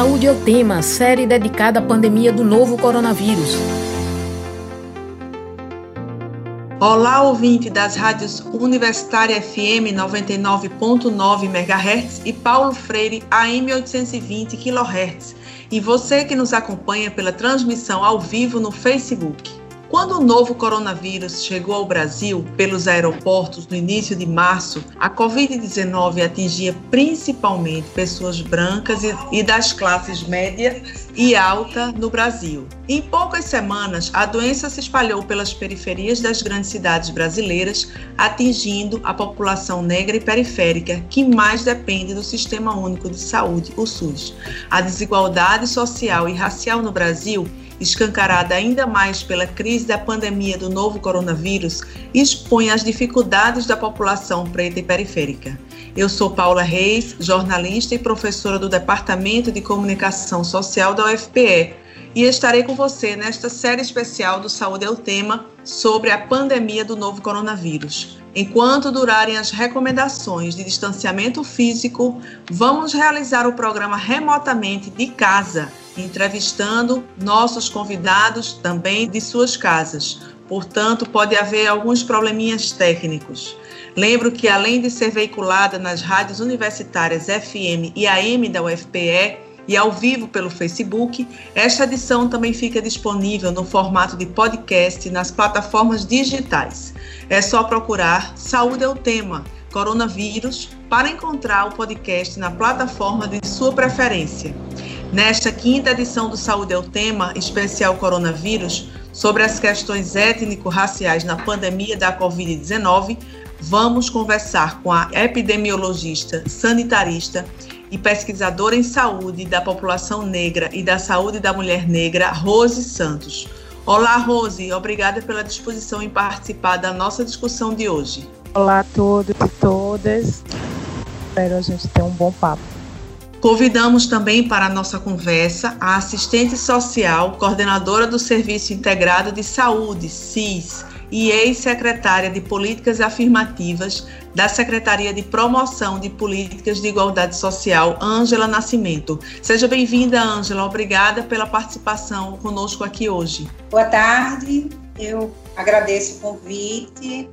Saúde é o tema, série dedicada à pandemia do novo coronavírus. Olá, ouvinte das rádios Universitária FM 99.9 MHz e Paulo Freire AM 820 kHz. E você que nos acompanha pela transmissão ao vivo no Facebook. Quando o novo coronavírus chegou ao Brasil pelos aeroportos no início de março, a Covid-19 atingia principalmente pessoas brancas e das classes média e alta no Brasil. Em poucas semanas, a doença se espalhou pelas periferias das grandes cidades brasileiras, atingindo a população negra e periférica, que mais depende do Sistema Único de Saúde, o SUS. A desigualdade social e racial no Brasil escancarada ainda mais pela crise da pandemia do novo coronavírus, expõe as dificuldades da população preta e periférica. Eu sou Paula Reis, jornalista e professora do Departamento de Comunicação Social da UFPE, e estarei com você nesta série especial do Saúde é o Tema sobre a pandemia do novo coronavírus. Enquanto durarem as recomendações de distanciamento físico, vamos realizar o programa remotamente de casa entrevistando nossos convidados também de suas casas. Portanto, pode haver alguns probleminhas técnicos. Lembro que, além de ser veiculada nas rádios universitárias FM e AM da UFPE e ao vivo pelo Facebook, esta edição também fica disponível no formato de podcast nas plataformas digitais. É só procurar Saúde é o Tema, Coronavírus, para encontrar o podcast na plataforma de sua preferência. Nesta quinta edição do Saúde é o Tema, especial coronavírus, sobre as questões étnico-raciais na pandemia da Covid-19, vamos conversar com a epidemiologista, sanitarista e pesquisadora em saúde da população negra e da saúde da mulher negra, Rose Santos. Olá, Rose, obrigada pela disposição em participar da nossa discussão de hoje. Olá a todos e todas. Espero a gente ter um bom papo. Convidamos também para a nossa conversa a assistente social, coordenadora do Serviço Integrado de Saúde, SIS, e ex-secretária de Políticas Afirmativas da Secretaria de Promoção de Políticas de Igualdade Social, Ângela Nascimento. Seja bem-vinda, Ângela. Obrigada pela participação conosco aqui hoje. Boa tarde. Eu agradeço o convite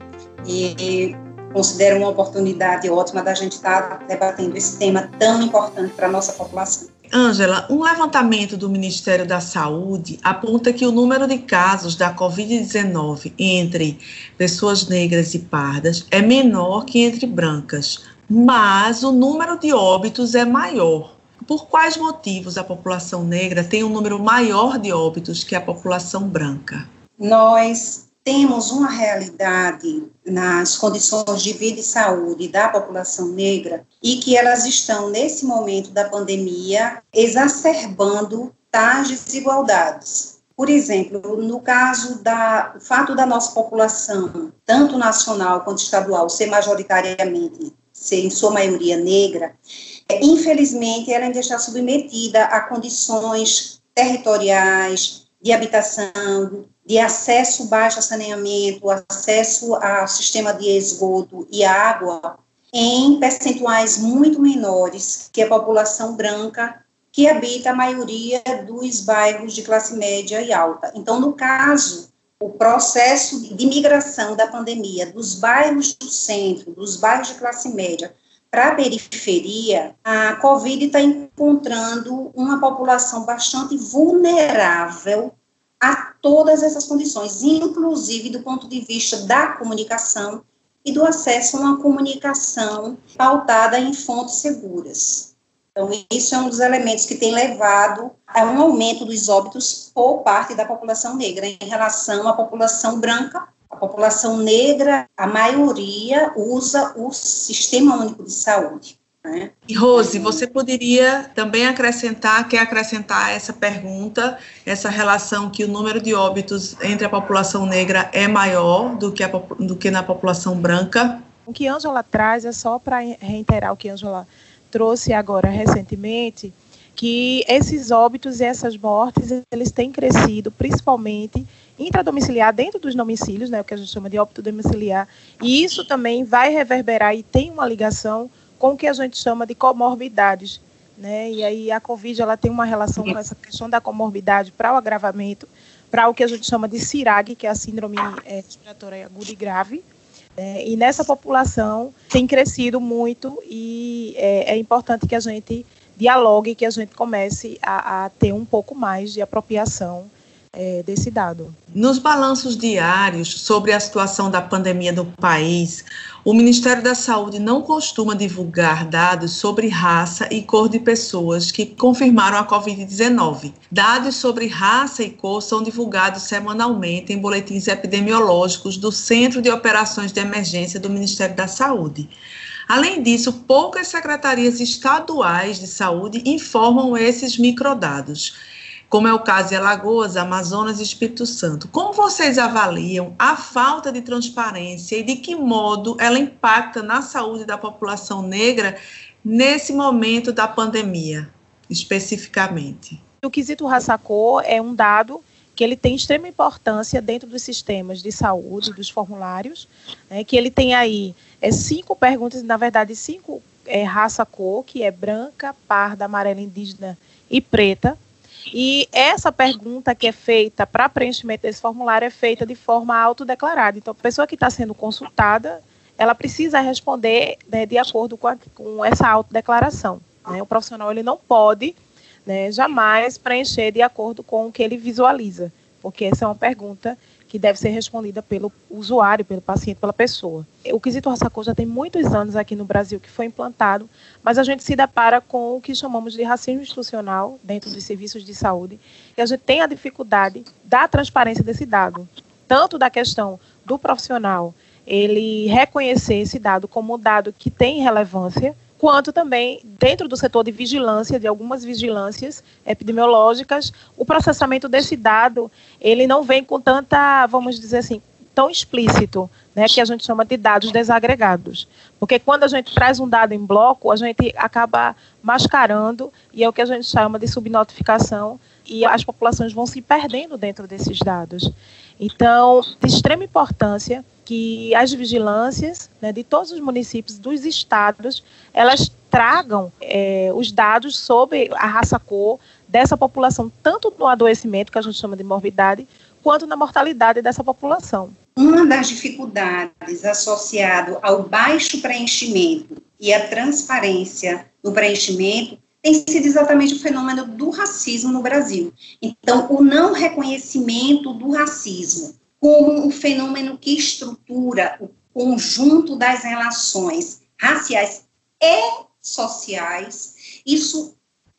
e considero uma oportunidade ótima da gente estar debatendo esse tema tão importante para a nossa população. Ângela, um levantamento do Ministério da Saúde aponta que o número de casos da Covid-19 entre pessoas negras e pardas é menor que entre brancas, mas o número de óbitos é maior. Por quais motivos a população negra tem um número maior de óbitos que a população branca? Nós temos uma realidade nas condições de vida e saúde da população negra e que elas estão, nesse momento da pandemia, exacerbando tais desigualdades. Por exemplo, no caso da o fato da nossa população, tanto nacional quanto estadual, ser majoritariamente, ser em sua maioria negra, infelizmente ela ainda está submetida a condições territoriais, de habitação, de acesso baixo a saneamento, acesso ao sistema de esgoto e água, em percentuais muito menores que a população branca que habita a maioria dos bairros de classe média e alta. Então, no caso, o processo de migração da pandemia dos bairros do centro, dos bairros de classe média, para a periferia, a Covid está encontrando uma população bastante vulnerável a todas essas condições, inclusive do ponto de vista da comunicação e do acesso a uma comunicação pautada em fontes seguras. Então, isso é um dos elementos que tem levado a um aumento dos óbitos por parte da população negra em relação à população branca. A população negra, a maioria usa o Sistema Único de Saúde. Né? E Rose, você poderia também acrescentar, quer acrescentar essa pergunta, essa relação que o número de óbitos entre a população negra é maior do que, a, do que na população branca? O que Ângela traz é só para reiterar o que Ângela trouxe agora recentemente, que esses óbitos e essas mortes, eles têm crescido principalmente intradomiciliar dentro dos domicílios, né, o que a gente chama de óbito domiciliar, e isso também vai reverberar e tem uma ligação com o que a gente chama de comorbidades, né? E aí a COVID ela tem uma relação com essa questão da comorbidade para o agravamento, para o que a gente chama de CIRAG, que é a síndrome é, respiratória aguda e grave. É, e nessa população tem crescido muito e é, é importante que a gente dialogue, que a gente comece a, a ter um pouco mais de apropriação é, desse dado. Nos balanços diários sobre a situação da pandemia no país, o Ministério da Saúde não costuma divulgar dados sobre raça e cor de pessoas que confirmaram a Covid-19. Dados sobre raça e cor são divulgados semanalmente em boletins epidemiológicos do Centro de Operações de Emergência do Ministério da Saúde. Além disso, poucas secretarias estaduais de saúde informam esses microdados como é o caso de Alagoas, Amazonas e Espírito Santo. Como vocês avaliam a falta de transparência e de que modo ela impacta na saúde da população negra nesse momento da pandemia, especificamente? O quesito raça-cor é um dado que ele tem extrema importância dentro dos sistemas de saúde, dos formulários, né, que ele tem aí é, cinco perguntas, na verdade, cinco é, raça-cor, que é branca, parda, amarela, indígena e preta, e essa pergunta que é feita para preenchimento desse formulário é feita de forma autodeclarada. Então, a pessoa que está sendo consultada, ela precisa responder né, de acordo com, a, com essa autodeclaração. Né? O profissional ele não pode né, jamais preencher de acordo com o que ele visualiza, porque essa é uma pergunta que deve ser respondida pelo usuário, pelo paciente, pela pessoa. O quesito raça-cor já tem muitos anos aqui no Brasil que foi implantado, mas a gente se depara com o que chamamos de racismo institucional dentro dos serviços de saúde, e a gente tem a dificuldade da transparência desse dado, tanto da questão do profissional ele reconhecer esse dado como um dado que tem relevância, quanto também dentro do setor de vigilância, de algumas vigilâncias epidemiológicas, o processamento desse dado, ele não vem com tanta, vamos dizer assim, tão explícito, né, que a gente chama de dados desagregados. Porque quando a gente traz um dado em bloco, a gente acaba mascarando, e é o que a gente chama de subnotificação, e as populações vão se perdendo dentro desses dados. Então, de extrema importância que as vigilâncias né, de todos os municípios dos estados elas tragam é, os dados sobre a raça cor dessa população, tanto no adoecimento, que a gente chama de morbidade, quanto na mortalidade dessa população. Uma das dificuldades associado ao baixo preenchimento e à transparência no preenchimento tem sido exatamente o fenômeno do racismo no Brasil. Então, o não reconhecimento do racismo como um fenômeno que estrutura o conjunto das relações raciais e sociais, isso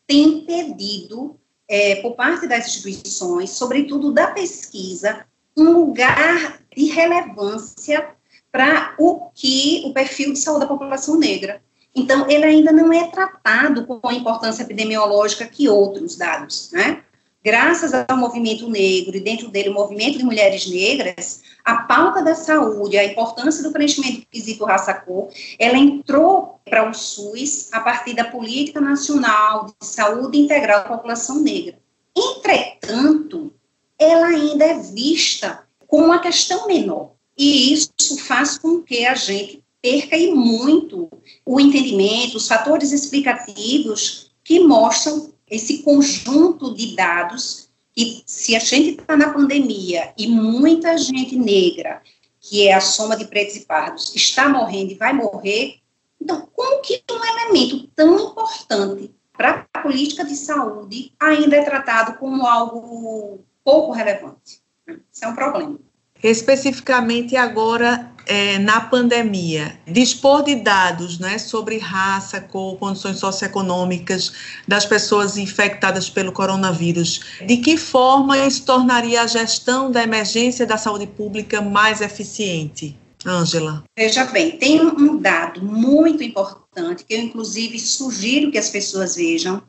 tem impedido, é, por parte das instituições, sobretudo da pesquisa, um lugar de relevância para o que o perfil de saúde da população negra. Então, ele ainda não é tratado com a importância epidemiológica que outros dados, né? Graças ao movimento negro e dentro dele o movimento de mulheres negras, a pauta da saúde, a importância do preenchimento do quesito raça-cor, ela entrou para o SUS a partir da Política Nacional de Saúde Integral da População Negra. Entretanto, ela ainda é vista como uma questão menor. E isso faz com que a gente perca e muito o entendimento, os fatores explicativos que mostram esse conjunto de dados que, se a gente está na pandemia e muita gente negra, que é a soma de pretos e pardos, está morrendo e vai morrer, então, como que um elemento tão importante para a política de saúde ainda é tratado como algo pouco relevante? Isso é um problema especificamente agora é, na pandemia, dispor de dados né, sobre raça, cor, condições socioeconômicas das pessoas infectadas pelo coronavírus, de que forma isso tornaria a gestão da emergência da saúde pública mais eficiente? Ângela. Veja bem, tem um dado muito importante que eu, inclusive, sugiro que as pessoas vejam,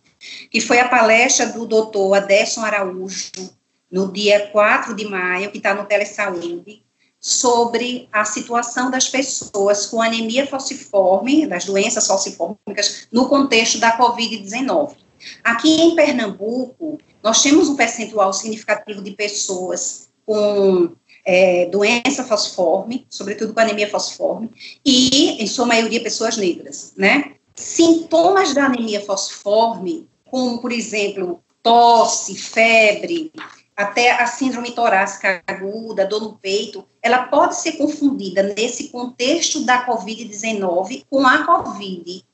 que foi a palestra do doutor Adesson Araújo, no dia 4 de maio, que está no Telesaúde, sobre a situação das pessoas com anemia falciforme, das doenças falciformicas, no contexto da Covid-19. Aqui em Pernambuco, nós temos um percentual significativo de pessoas com é, doença falciforme, sobretudo com anemia falciforme, e, em sua maioria, pessoas negras, né? sintomas da anemia falciforme, como, por exemplo, tosse, febre, até a síndrome torácica aguda, dor no peito, ela pode ser confundida nesse contexto da COVID-19 com a COVID.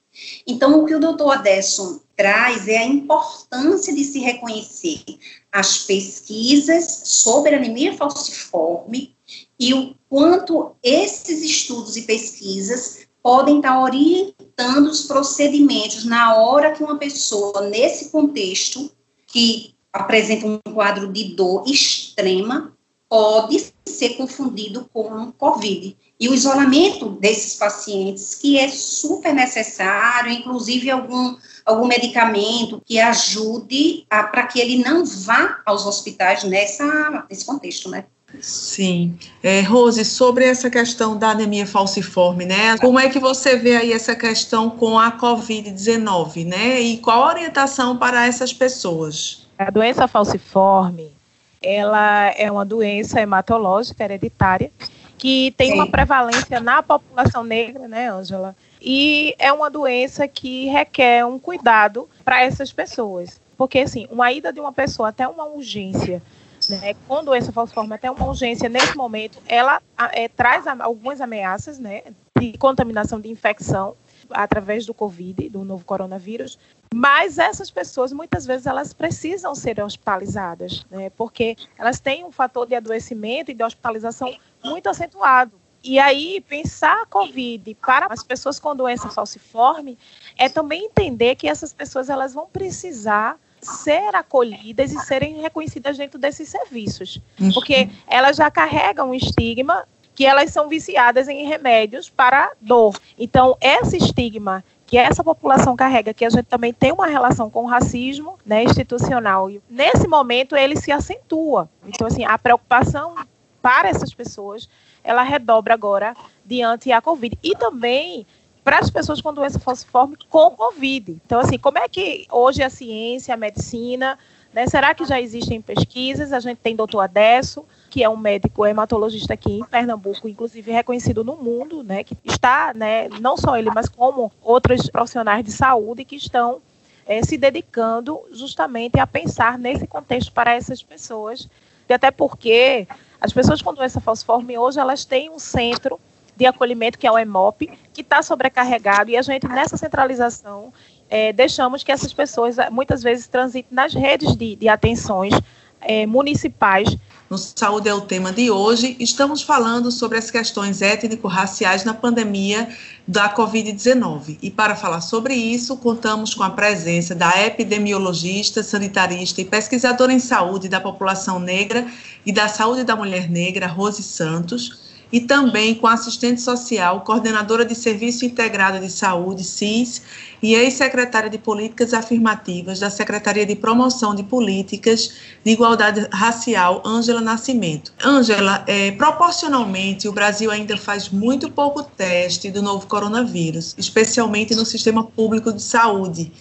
Então, o que o doutor Adesson traz é a importância de se reconhecer as pesquisas sobre anemia falciforme e o quanto esses estudos e pesquisas podem estar orientando os procedimentos na hora que uma pessoa, nesse contexto, que apresenta um quadro de dor extrema, pode ser confundido com COVID. E o isolamento desses pacientes, que é super necessário, inclusive algum, algum medicamento que ajude para que ele não vá aos hospitais nessa, nesse contexto, né? Sim. É, Rose, sobre essa questão da anemia falciforme, né? Como é que você vê aí essa questão com a Covid-19, né? E qual a orientação para essas pessoas? A doença falciforme, ela é uma doença hematológica hereditária que tem uma prevalência na população negra, né, Ângela? E é uma doença que requer um cuidado para essas pessoas. Porque, assim, uma ida de uma pessoa até uma urgência né, com doença falciforme até uma urgência nesse momento, ela é, traz algumas ameaças né, de contaminação de infecção através do Covid, do novo coronavírus, mas essas pessoas muitas vezes elas precisam ser hospitalizadas, né, porque elas têm um fator de adoecimento e de hospitalização muito acentuado. E aí, pensar a Covid para as pessoas com doença falciforme é também entender que essas pessoas elas vão precisar ser acolhidas e serem reconhecidas dentro desses serviços. Porque elas já carregam um estigma que elas são viciadas em remédios para dor. Então, esse estigma que essa população carrega, que a gente também tem uma relação com o racismo né, institucional, e nesse momento ele se acentua. Então, assim, a preocupação para essas pessoas, ela redobra agora diante a Covid. E também para as pessoas com doença falciforme com Covid. Então, assim, como é que hoje a ciência, a medicina, né, será que já existem pesquisas? A gente tem doutor Adesso, que é um médico hematologista aqui em Pernambuco, inclusive reconhecido no mundo, né, que está, né, não só ele, mas como outros profissionais de saúde que estão é, se dedicando justamente a pensar nesse contexto para essas pessoas, e até porque as pessoas com doença falciforme hoje elas têm um centro de acolhimento, que é o EMOP, que está sobrecarregado, e a gente, nessa centralização, é, deixamos que essas pessoas, muitas vezes, transitem nas redes de, de atenções é, municipais. No Saúde é o tema de hoje. Estamos falando sobre as questões étnico-raciais na pandemia da Covid-19. E para falar sobre isso, contamos com a presença da epidemiologista, sanitarista e pesquisadora em saúde da população negra e da saúde da mulher negra, Rose Santos e também com assistente social, coordenadora de Serviço Integrado de Saúde, SIS, e ex-secretária de Políticas Afirmativas da Secretaria de Promoção de Políticas de Igualdade Racial, Ângela Nascimento. Ângela, é, proporcionalmente, o Brasil ainda faz muito pouco teste do novo coronavírus, especialmente no sistema público de saúde.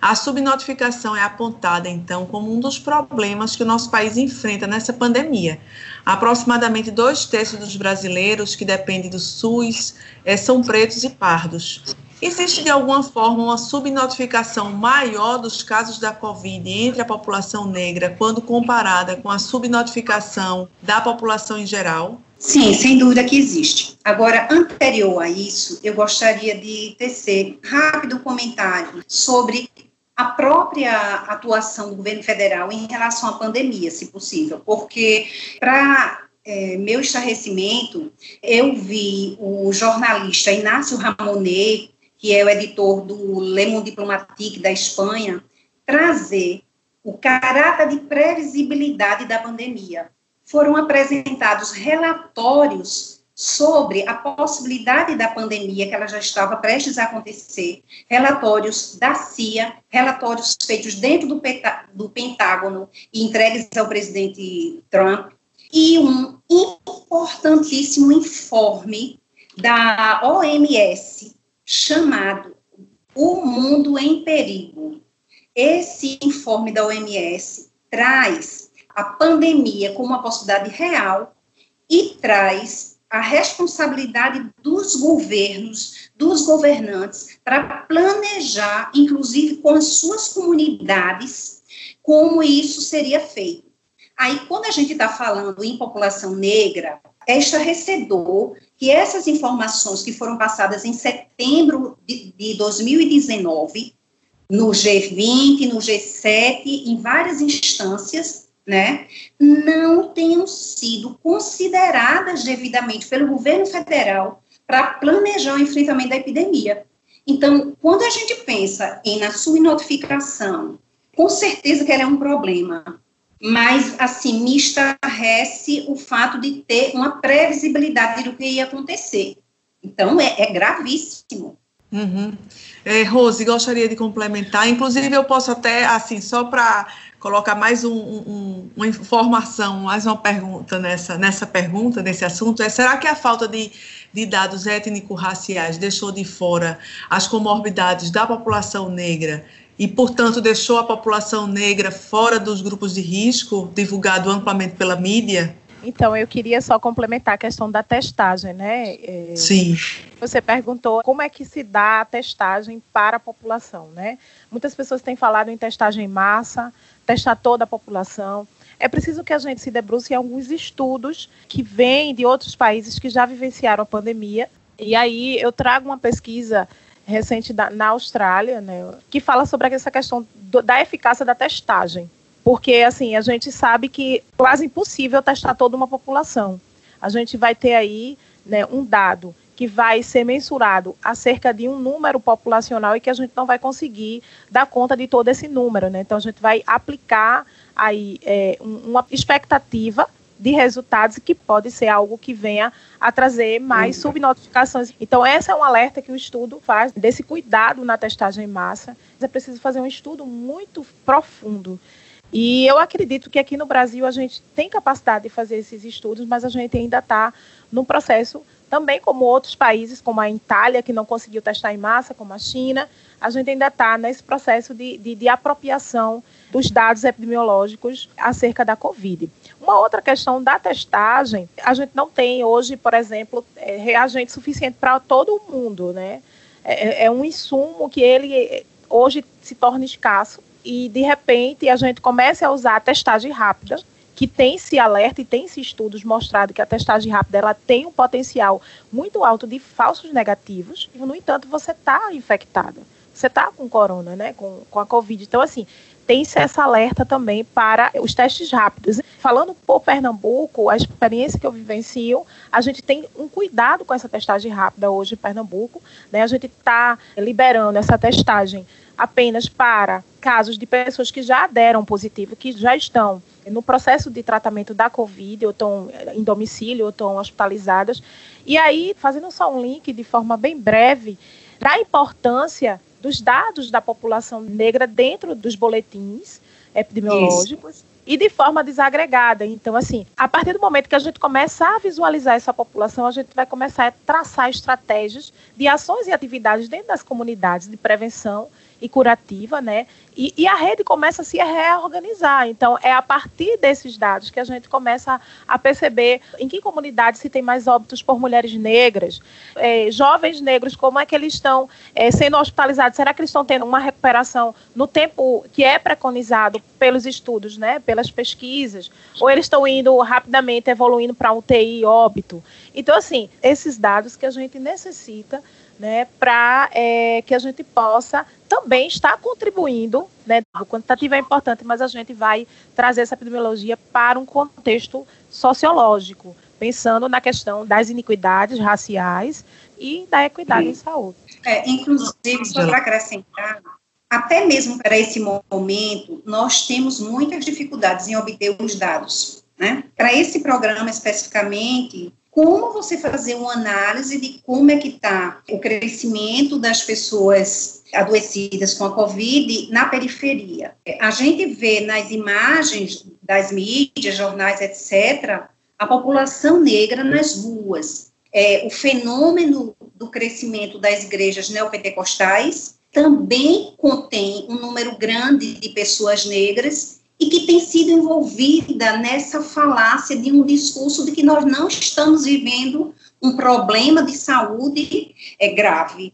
A subnotificação é apontada, então, como um dos problemas que o nosso país enfrenta nessa pandemia. Aproximadamente dois terços dos brasileiros que dependem do SUS é, são pretos e pardos. Existe de alguma forma uma subnotificação maior dos casos da Covid entre a população negra quando comparada com a subnotificação da população em geral? Sim, sem dúvida que existe. Agora, anterior a isso, eu gostaria de tecer rápido comentário sobre a própria atuação do governo federal em relação à pandemia, se possível, porque para é, meu estarrecimento, eu vi o jornalista Inácio Ramonet, que é o editor do Le Monde Diplomatique da Espanha, trazer o caráter de previsibilidade da pandemia. Foram apresentados relatórios sobre a possibilidade da pandemia, que ela já estava prestes a acontecer, relatórios da CIA, relatórios feitos dentro do, do Pentágono e entregues ao presidente Trump, e um importantíssimo informe da OMS chamado O Mundo em Perigo. Esse informe da OMS traz a pandemia como uma possibilidade real e traz a responsabilidade dos governos, dos governantes, para planejar, inclusive com as suas comunidades, como isso seria feito. Aí, quando a gente está falando em população negra, é estarrecedor que essas informações que foram passadas em setembro de, de 2019, no G20, no G7, em várias instâncias, né, não tenham sido consideradas devidamente pelo governo federal para planejar o enfrentamento da epidemia. Então, quando a gente pensa em na sua notificação, com certeza que ela é um problema, mas, assim, me estarrece o fato de ter uma previsibilidade do que ia acontecer. Então, é, é gravíssimo. Uhum. É, Rose, gostaria de complementar. Inclusive, eu posso até, assim, só para colocar mais um, um, uma informação, mais uma pergunta nessa, nessa pergunta, nesse assunto, é será que a falta de, de dados étnico-raciais deixou de fora as comorbidades da população negra e, portanto, deixou a população negra fora dos grupos de risco, divulgado amplamente pela mídia? Então, eu queria só complementar a questão da testagem, né? É, Sim. Você perguntou como é que se dá a testagem para a população, né? Muitas pessoas têm falado em testagem em massa, testar toda a população. É preciso que a gente se debruce em alguns estudos que vêm de outros países que já vivenciaram a pandemia. E aí eu trago uma pesquisa recente da, na Austrália, né, que fala sobre essa questão do, da eficácia da testagem. Porque, assim, a gente sabe que é quase impossível testar toda uma população. A gente vai ter aí né, um dado que vai ser mensurado acerca de um número populacional e que a gente não vai conseguir dar conta de todo esse número. Né? Então, a gente vai aplicar aí é, uma expectativa de resultados que pode ser algo que venha a trazer mais uhum. subnotificações. Então, essa é um alerta que o estudo faz desse cuidado na testagem em massa. É preciso fazer um estudo muito profundo. E eu acredito que aqui no Brasil a gente tem capacidade de fazer esses estudos, mas a gente ainda está num processo também como outros países, como a Itália, que não conseguiu testar em massa, como a China, a gente ainda está nesse processo de, de, de, apropriação dos dados epidemiológicos acerca da Covid. Uma outra questão da testagem, a gente não tem hoje, por exemplo, é, reagente suficiente para todo mundo, né? É, é, é um insumo que ele hoje se torna escasso e de repente a gente começa a usar a testagem rápida, que tem se alerta e tem se estudos mostrado que a testagem rápida ela tem um potencial muito alto de falsos negativos. No entanto, você está infectada, você está com corona, né? Com, com a Covid. Então, assim, tem-se essa alerta também para os testes rápidos. Falando por Pernambuco, a experiência que eu vivencio, a gente tem um cuidado com essa testagem rápida hoje em Pernambuco. Né? A gente está liberando essa testagem apenas para casos de pessoas que já deram positivo, que já estão no processo de tratamento da Covid, ou estão em domicílio, ou estão hospitalizadas. E aí, fazendo só um link de forma bem breve, da importância dos dados da população negra dentro dos boletins epidemiológicos. Isso. E de forma desagregada. Então, assim, a partir do momento que a gente começar a visualizar essa população, a gente vai começar a traçar estratégias de ações e atividades dentro das comunidades de prevenção e curativa, né? E, e, a rede começa a se reorganizar. Então, é a partir desses dados que a gente começa a, perceber em que comunidade se tem mais óbitos por mulheres negras, é, jovens negros, como é que eles estão é, sendo hospitalizados? Será que eles estão tendo uma recuperação no tempo que é preconizado pelos estudos, né? Pelas pesquisas? Ou eles estão indo rapidamente evoluindo para UTI óbito? Então, assim, esses dados que a gente necessita né, para é, que a gente possa também estar contribuindo, né, o quantitativo é importante, mas a gente vai trazer essa epidemiologia para um contexto sociológico, pensando na questão das iniquidades raciais e da equidade em saúde. É, inclusive, só para acrescentar, até mesmo para esse momento, nós temos muitas dificuldades em obter os dados. Né? Para esse programa especificamente, como você fazer uma análise de como é que está o crescimento das pessoas adoecidas com a Covid na periferia. A gente vê nas imagens das mídias, jornais, etc., a população negra nas ruas. É, o fenômeno do crescimento das igrejas neopentecostais também contém um número grande de pessoas negras e que tem sido envolvida nessa falácia de um discurso de que nós não estamos vivendo um problema de saúde é grave.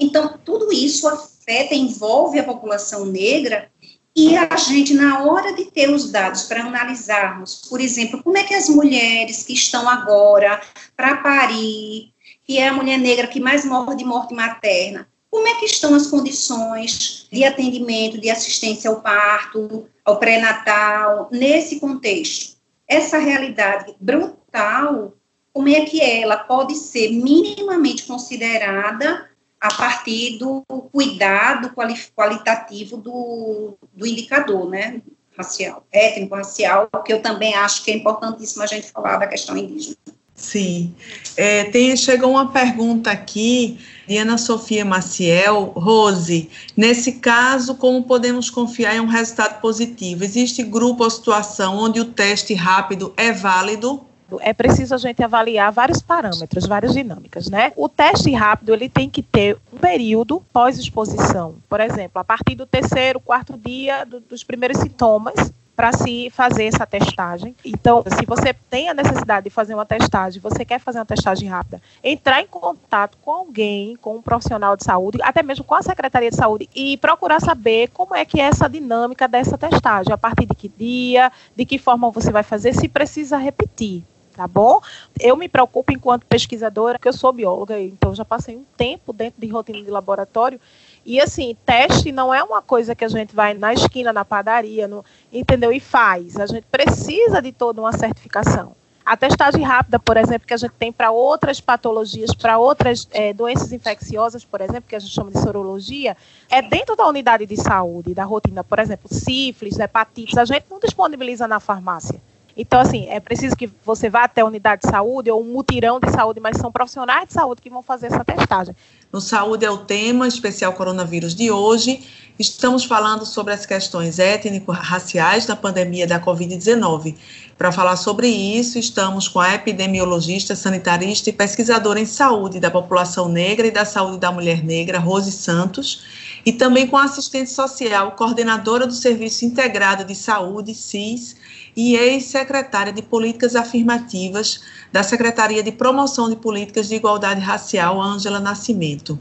Então, tudo isso afeta, envolve a população negra e a gente, na hora de ter os dados para analisarmos, por exemplo, como é que as mulheres que estão agora para parir, que é a mulher negra que mais morre de morte materna, como é que estão as condições de atendimento, de assistência ao parto, ao pré-natal, nesse contexto? Essa realidade brutal, como é que ela pode ser minimamente considerada a partir do cuidado qualitativo do, do indicador, né, racial, étnico-racial, que eu também acho que é importantíssimo a gente falar da questão indígena. Sim. É, tem, chegou uma pergunta aqui de Ana Sofia Maciel. Rose, nesse caso, como podemos confiar em um resultado positivo? Existe grupo ou situação onde o teste rápido é válido? é preciso a gente avaliar vários parâmetros, várias dinâmicas, né? O teste rápido, ele tem que ter um período pós-exposição. Por exemplo, a partir do terceiro, quarto dia do, dos primeiros sintomas, para se fazer essa testagem. Então, se você tem a necessidade de fazer uma testagem, você quer fazer uma testagem rápida, entrar em contato com alguém, com um profissional de saúde, até mesmo com a Secretaria de Saúde e procurar saber como é que é essa dinâmica dessa testagem, a partir de que dia, de que forma você vai fazer, se precisa repetir tá bom? Eu me preocupo enquanto pesquisadora, porque eu sou bióloga, então já passei um tempo dentro de rotina de laboratório, e assim, teste não é uma coisa que a gente vai na esquina, na padaria, no, entendeu? E faz. A gente precisa de toda uma certificação. A testagem rápida, por exemplo, que a gente tem para outras patologias, para outras é, doenças infecciosas, por exemplo, que a gente chama de sorologia, é dentro da unidade de saúde, da rotina. Por exemplo, sífilis, hepatites, a gente não disponibiliza na farmácia. Então, assim, é preciso que você vá até a unidade de saúde ou um mutirão de saúde, mas são profissionais de saúde que vão fazer essa testagem. No Saúde é o tema especial coronavírus de hoje. Estamos falando sobre as questões étnico-raciais da pandemia da Covid-19. Para falar sobre isso, estamos com a epidemiologista, sanitarista e pesquisadora em saúde da população negra e da saúde da mulher negra, Rose Santos, e também com a assistente social, coordenadora do Serviço Integrado de Saúde, SIS, e ex-secretária de Políticas Afirmativas da Secretaria de Promoção de Políticas de Igualdade Racial, Ângela Nascimento.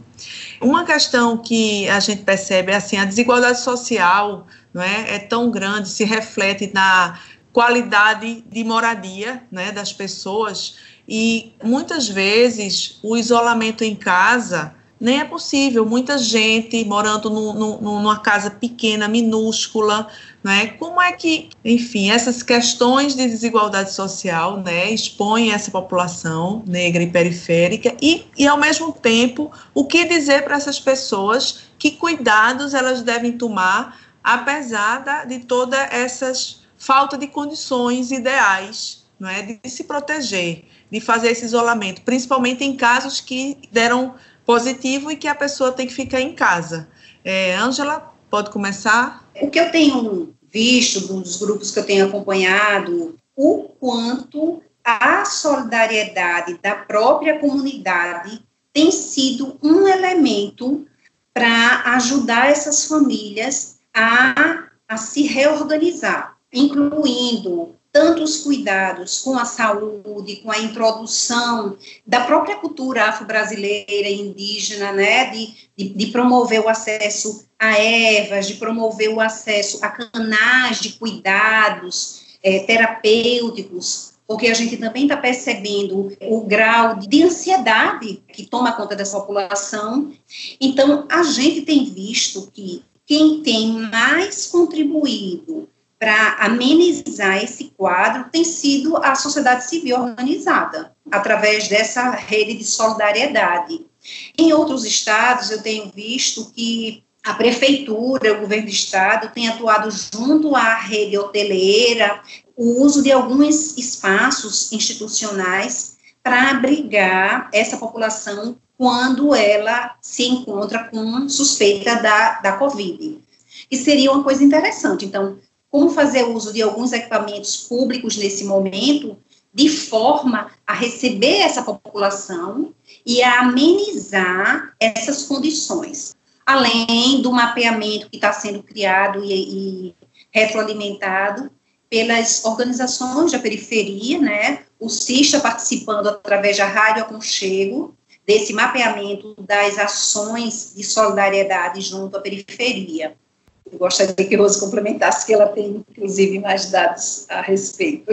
Uma questão que a gente percebe é assim, a desigualdade social não é, é tão grande, se reflete na qualidade de moradia né, das pessoas e muitas vezes o isolamento em casa nem é possível. Muita gente morando no, no, numa casa pequena, minúscula, né? Como é que, enfim, essas questões de desigualdade social, né, expõem essa população negra e periférica e, e ao mesmo tempo, o que dizer para essas pessoas que cuidados elas devem tomar apesar da, de toda essas falta de condições ideais, não é, de se proteger, de fazer esse isolamento, principalmente em casos que deram positivo e que a pessoa tem que ficar em casa. É, Ângela, pode começar? O que eu tenho visto dos grupos que eu tenho acompanhado, o quanto a solidariedade da própria comunidade tem sido um elemento para ajudar essas famílias a, a se reorganizar, incluindo tanto os cuidados com a saúde, com a introdução da própria cultura afro-brasileira e indígena, né, de, de, de, promover o acesso a ervas, de promover o acesso a canais de cuidados é, terapêuticos, porque a gente também está percebendo o grau de ansiedade que toma conta dessa população. Então, a gente tem visto que quem tem mais contribuído para amenizar esse quadro tem sido a sociedade civil organizada, através dessa rede de solidariedade. Em outros estados, eu tenho visto que a prefeitura, o governo do estado, tem atuado junto à rede hoteleira, o uso de alguns espaços institucionais para abrigar essa população quando ela se encontra com suspeita da, da Covid. E seria uma coisa interessante. Então, como fazer uso de alguns equipamentos públicos nesse momento, de forma a receber essa população e a amenizar essas condições. Além do mapeamento que está sendo criado e, e retroalimentado pelas organizações da periferia, né, o CISTA participando através da Rádio Aconchego, desse mapeamento das ações de solidariedade junto à periferia. Eu gostaria que Rose complementasse, que ela tem, inclusive, mais dados a respeito.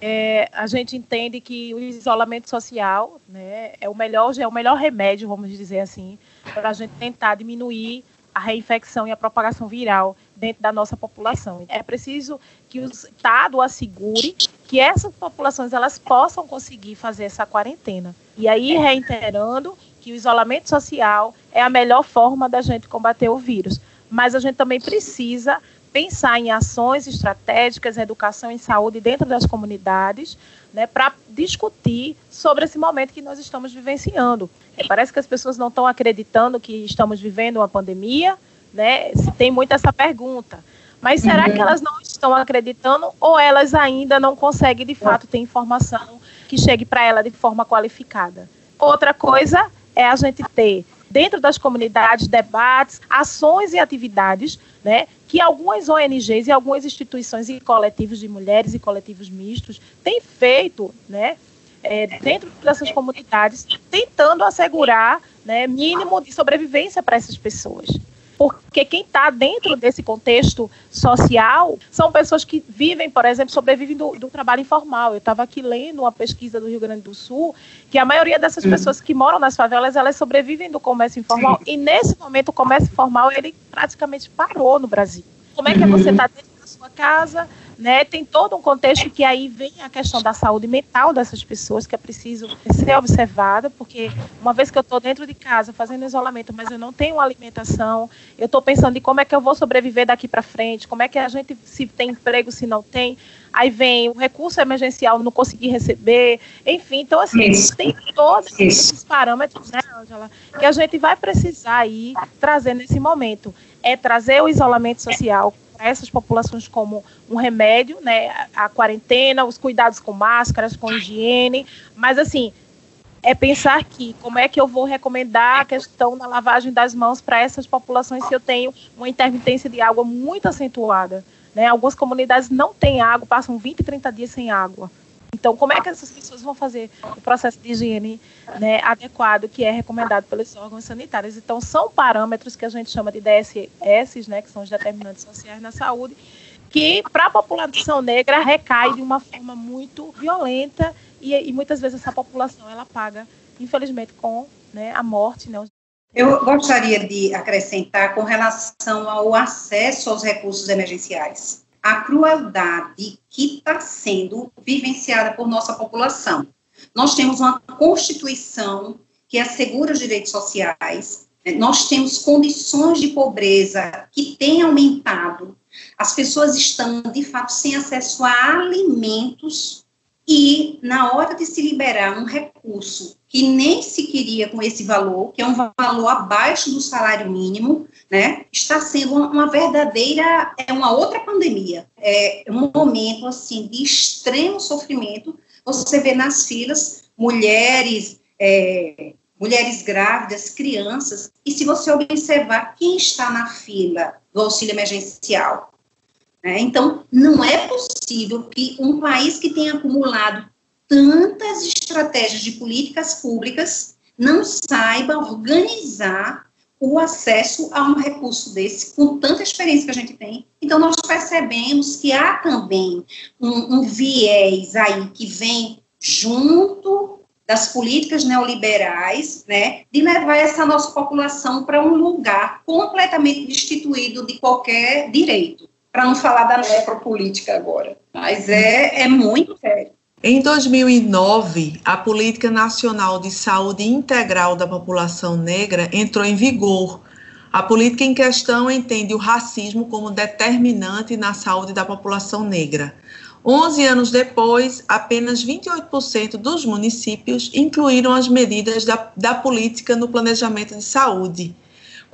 É, a gente entende que o isolamento social né, é, o melhor, é o melhor remédio, vamos dizer assim, para a gente tentar diminuir a reinfecção e a propagação viral dentro da nossa população. É preciso que o Estado assegure que essas populações elas possam conseguir fazer essa quarentena. E aí, reiterando que o isolamento social é a melhor forma da gente combater o vírus. Mas a gente também precisa pensar em ações estratégicas, educação em saúde dentro das comunidades, né, para discutir sobre esse momento que nós estamos vivenciando. Parece que as pessoas não estão acreditando que estamos vivendo uma pandemia, né? Tem muito essa pergunta. Mas será uhum. que elas não estão acreditando ou elas ainda não conseguem de fato ter informação que chegue para ela de forma qualificada? Outra coisa é a gente ter dentro das comunidades debates, ações e atividades, né, que algumas ONGs e algumas instituições e coletivos de mulheres e coletivos mistos têm feito, né, é, dentro dessas comunidades, tentando assegurar né, mínimo de sobrevivência para essas pessoas. Porque quem está dentro desse contexto social são pessoas que vivem, por exemplo, sobrevivem do, do trabalho informal. Eu estava aqui lendo uma pesquisa do Rio Grande do Sul, que a maioria dessas uhum. pessoas que moram nas favelas, elas sobrevivem do comércio informal. Sim. E nesse momento o comércio informal, ele praticamente parou no Brasil. Como é que é você está dentro da sua casa, né? Tem todo um contexto que aí vem a questão da saúde mental dessas pessoas, que é preciso ser observada, porque uma vez que eu estou dentro de casa fazendo isolamento, mas eu não tenho alimentação, eu estou pensando em como é que eu vou sobreviver daqui para frente, como é que a gente se tem emprego, se não tem. Aí vem o recurso emergencial, não conseguir receber, enfim. Então, assim, Isso. tem todos esses parâmetros, né, Angela, que a gente vai precisar aí trazer nesse momento. É trazer o isolamento social para essas populações como um remédio, né? A quarentena, os cuidados com máscaras, com higiene, mas assim, é pensar que como é que eu vou recomendar a questão da lavagem das mãos para essas populações se eu tenho uma intermitência de água muito acentuada. Né? Algumas comunidades não têm água, passam 20, 30 dias sem água. Então, como é que essas pessoas vão fazer o processo de higiene né, adequado que é recomendado pelos órgãos sanitários? Então, são parâmetros que a gente chama de DSS, né, que são os determinantes sociais na saúde, que para a população negra recai de uma forma muito violenta e, e, muitas vezes essa população ela paga, infelizmente, com né, a morte. Né. Eu gostaria de acrescentar com relação ao acesso aos recursos emergenciais a crueldade que está sendo vivenciada por nossa população. Nós temos uma Constituição que assegura os direitos sociais, né? nós temos condições de pobreza que têm aumentado, as pessoas estão, de fato, sem acesso a alimentos e, na hora de se liberar um recurso que nem se queria com esse valor, que é um valor abaixo do salário mínimo, né, está sendo uma, verdadeira, é uma outra pandemia, é um momento, assim, de extremo sofrimento, você vê nas filas mulheres, é, mulheres grávidas, crianças, e se você observar quem está na fila do auxílio emergencial, né, então, não é possível que um país que tenha acumulado tantas estratégias de políticas públicas não saiba organizar o acesso a um recurso desse, com tanta experiência que a gente tem. Então, nós percebemos que há também um, um viés aí que vem junto das políticas neoliberais, né, de levar essa nossa população para um lugar completamente destituído de qualquer direito, para não falar da necropolítica agora. Mas é, é muito sério. Em 2009, a Política Nacional de Saúde Integral da População Negra entrou em vigor. A política em questão entende o racismo como determinante na saúde da população negra. 11 anos depois, apenas 28% dos municípios incluíram as medidas da, da política no planejamento de saúde.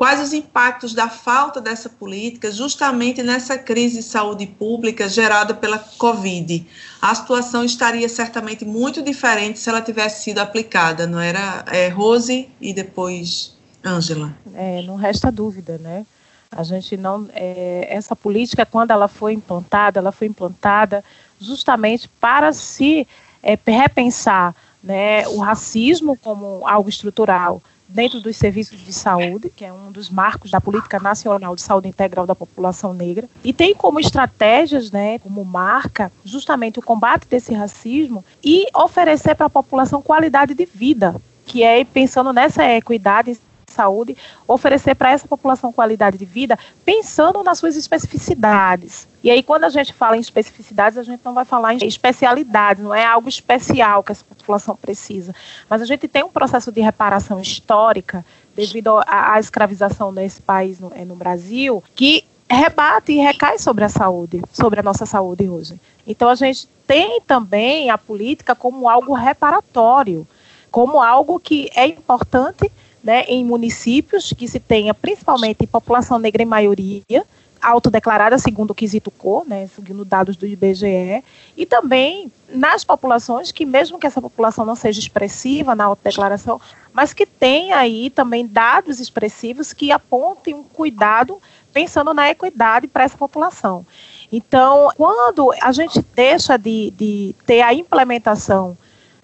Quais os impactos da falta dessa política justamente nessa crise de saúde pública gerada pela Covid? A situação estaria certamente muito diferente se ela tivesse sido aplicada, não era? É, Rose e depois Ângela. É, não resta dúvida, né? A gente não, é, essa política, quando ela foi implantada, ela foi implantada justamente para se é, repensar né, o racismo como algo estrutural dentro dos serviços de saúde, que é um dos marcos da Política Nacional de Saúde Integral da População Negra, e tem como estratégias, né, como marca, justamente o combate desse racismo e oferecer para a população qualidade de vida, que é pensando nessa equidade saúde, oferecer para essa população qualidade de vida, pensando nas suas especificidades. E aí, quando a gente fala em especificidades, a gente não vai falar em especialidades, não é algo especial que essa população precisa. Mas a gente tem um processo de reparação histórica, devido à, escravização nesse país, no, é, no Brasil, que rebate e recai sobre a saúde, sobre a nossa saúde hoje. Então, a gente tem também a política como algo reparatório, como algo que é importante né, em municípios que se tenha principalmente população negra em maioria, autodeclarada segundo o quesito cor, né, seguindo dados do IBGE, e também nas populações que, mesmo que essa população não seja expressiva na autodeclaração, mas que tenha aí também dados expressivos que apontem um cuidado pensando na equidade para essa população. Então, quando a gente deixa de, de ter a implementação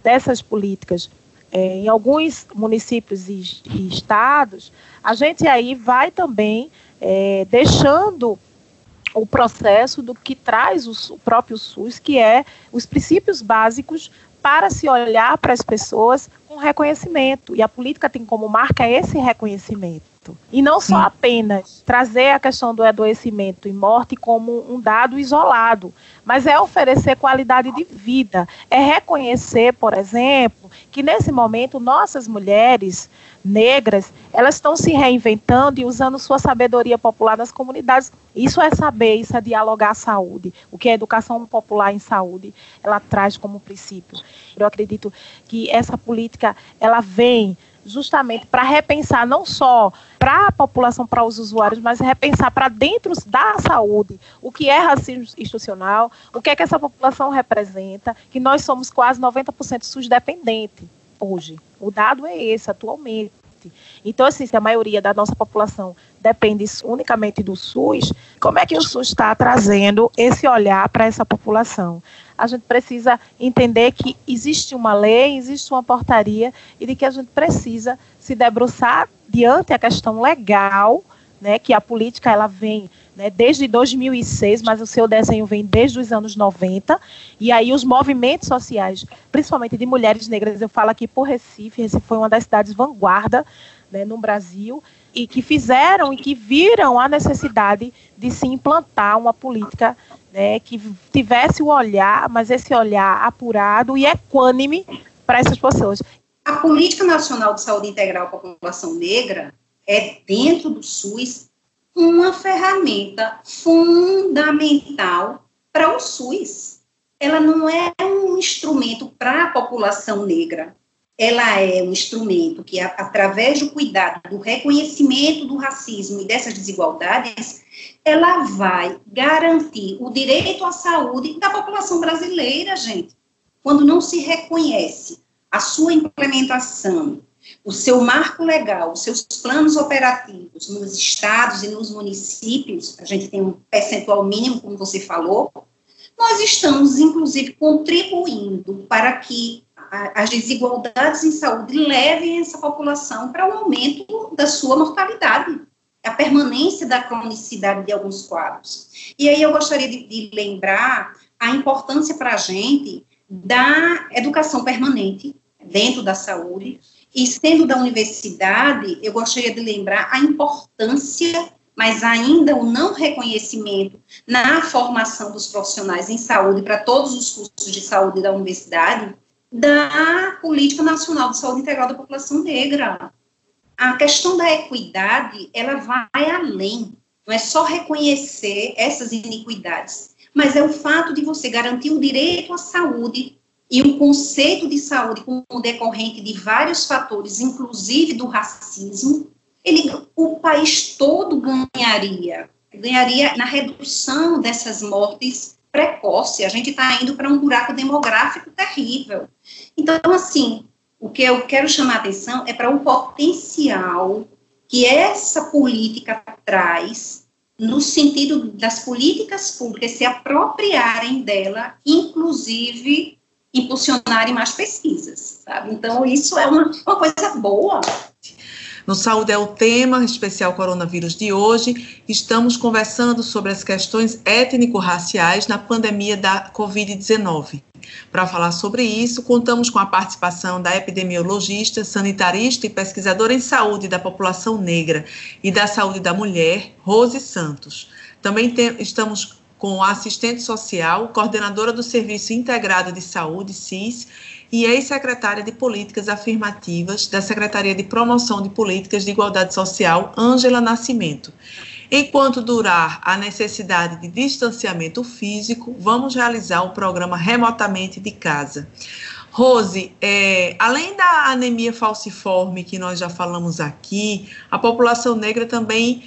dessas políticas é, em alguns municípios e, e, estados, a gente aí vai também é, deixando o processo do que traz o, o próprio SUS, que é os princípios básicos para se olhar para as pessoas com reconhecimento. E a política tem como marca esse reconhecimento. E não só apenas trazer a questão do adoecimento e morte como um dado isolado, mas é oferecer qualidade de vida, é reconhecer, por exemplo, que nesse momento nossas mulheres negras, elas estão se reinventando e usando sua sabedoria popular nas comunidades. Isso é saber, isso é dialogar a saúde. O que é educação popular em saúde, ela traz como princípio. Eu acredito que essa política, ela vem justamente para repensar não só para a população, para os usuários, mas repensar para dentro da saúde o que é racismo institucional, o que é que essa população representa, que nós somos quase 90% SUS dependente hoje. O dado é esse atualmente. Então, assim, se a maioria da nossa população depende unicamente do SUS, como é que o SUS está trazendo esse olhar para essa população? A gente precisa entender que existe uma lei, existe uma portaria e de que a gente precisa se debruçar diante a questão legal, né, que a política ela vem né, desde 2006, mas o seu desenho vem desde os anos 90, e aí os movimentos sociais, principalmente de mulheres negras, eu falo aqui por Recife, Recife foi uma das cidades vanguarda né, no Brasil, e que fizeram e que viram a necessidade de se implantar uma política né, que tivesse o olhar, mas esse olhar apurado e equânime para essas pessoas. A Política Nacional de Saúde Integral para a População Negra é, dentro do SUS, uma ferramenta fundamental para o SUS. Ela não é um instrumento para a população negra. Ela é um instrumento que, através do cuidado, do reconhecimento do racismo e dessas desigualdades, ela vai garantir o direito à saúde da população brasileira, gente. Quando não se reconhece a sua implementação o seu marco legal, os seus planos operativos nos estados e nos municípios, a gente tem um percentual mínimo, como você falou, nós estamos, inclusive, contribuindo para que as desigualdades em saúde levem essa população para o um aumento da sua mortalidade, a permanência da cronicidade de alguns quadros. E aí eu gostaria de, de lembrar a importância para a gente da educação permanente dentro da saúde, e sendo da universidade, eu gostaria de lembrar a importância, mas ainda o não reconhecimento na formação dos profissionais em saúde para todos os cursos de saúde da universidade, da Política Nacional de Saúde Integral da População Negra. A questão da equidade, ela vai além, não é só reconhecer essas iniquidades, mas é o fato de você garantir o direito à saúde e o conceito de saúde como decorrente de vários fatores, inclusive do racismo, ele, o país todo ganharia, ganharia na redução dessas mortes precoces. A gente está indo para um buraco demográfico terrível. Então, assim, o que eu quero chamar a atenção é para o potencial que essa política traz no sentido das políticas públicas se apropriarem dela, inclusive impulsionarem mais pesquisas, sabe? Então, isso é uma, uma coisa boa. No Saúde é o tema especial coronavírus de hoje. Estamos conversando sobre as questões étnico-raciais na pandemia da Covid-19. Para falar sobre isso, contamos com a participação da epidemiologista, sanitarista e pesquisadora em saúde da população negra e da saúde da mulher, Rose Santos. Também estamos com a assistente social, coordenadora do Serviço Integrado de Saúde, SIS, e ex-secretária de Políticas Afirmativas da Secretaria de Promoção de Políticas de Igualdade Social, Ângela Nascimento. Enquanto durar a necessidade de distanciamento físico, vamos realizar o programa remotamente de casa. Rose, é, além da anemia falciforme que nós já falamos aqui, a população negra também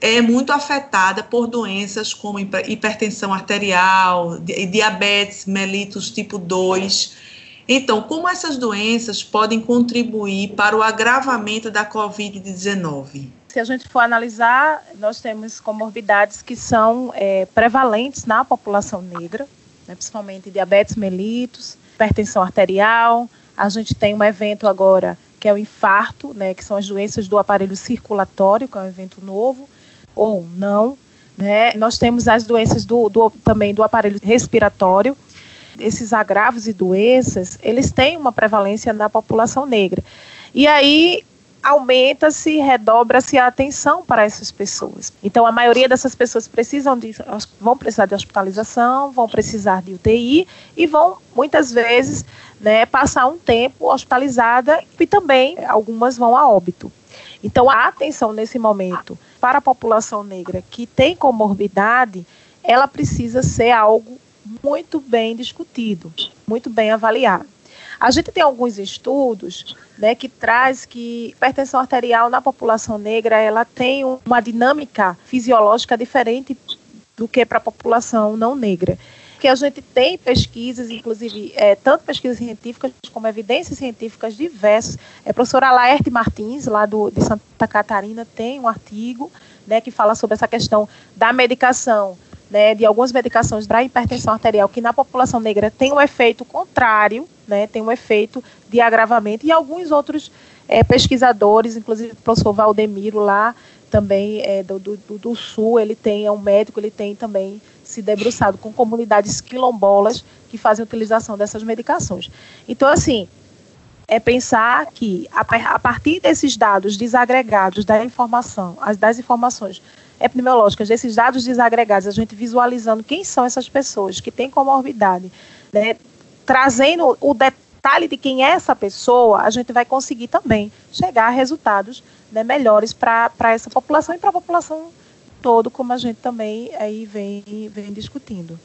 é muito afetada por doenças como hipertensão arterial, diabetes mellitus tipo 2. Então, como essas doenças podem contribuir para o agravamento da Covid-19? Se a gente for analisar, nós temos comorbidades que são é, prevalentes na população negra, né, principalmente diabetes mellitus, hipertensão arterial. A gente tem um evento agora que é o infarto, né, que são as doenças do aparelho circulatório, que é um evento novo, ou não. Né? Nós temos as doenças do, do, também do aparelho respiratório. Esses agravos e doenças, eles têm uma prevalência na população negra. E aí, aumenta-se, redobra-se a atenção para essas pessoas. Então, a maioria dessas pessoas precisam de, vão precisar de hospitalização, vão precisar de UTI e vão, muitas vezes, né, passar um tempo hospitalizada e também algumas vão a óbito. Então, a atenção nesse momento para a população negra que tem comorbidade, ela precisa ser algo muito bem discutido, muito bem avaliado. A gente tem alguns estudos né, que traz que hipertensão arterial na população negra ela tem uma dinâmica fisiológica diferente do que para a população não negra. Porque a gente tem pesquisas, inclusive, é, tanto pesquisas científicas como evidências científicas diversas. É, a professora Laerte Martins, lá do, de Santa Catarina, tem um artigo né, que fala sobre essa questão da medicação né, de algumas medicações para hipertensão arterial que na população negra tem um efeito contrário, né, tem um efeito de agravamento, e alguns outros é, pesquisadores, inclusive o professor Valdemiro lá, também é, do, do, do, Sul, ele tem, é um médico, ele tem também se debruçado com comunidades quilombolas que fazem utilização dessas medicações. Então, assim, é pensar que a, a partir desses dados desagregados da informação, as das informações epidemiológicas, desses dados desagregados, a gente visualizando quem são essas pessoas que têm comorbidade, né, trazendo o detalhe de quem é essa pessoa, a gente vai conseguir também chegar a resultados né, melhores para essa população e para a população todo, como a gente também aí vem, vem discutindo.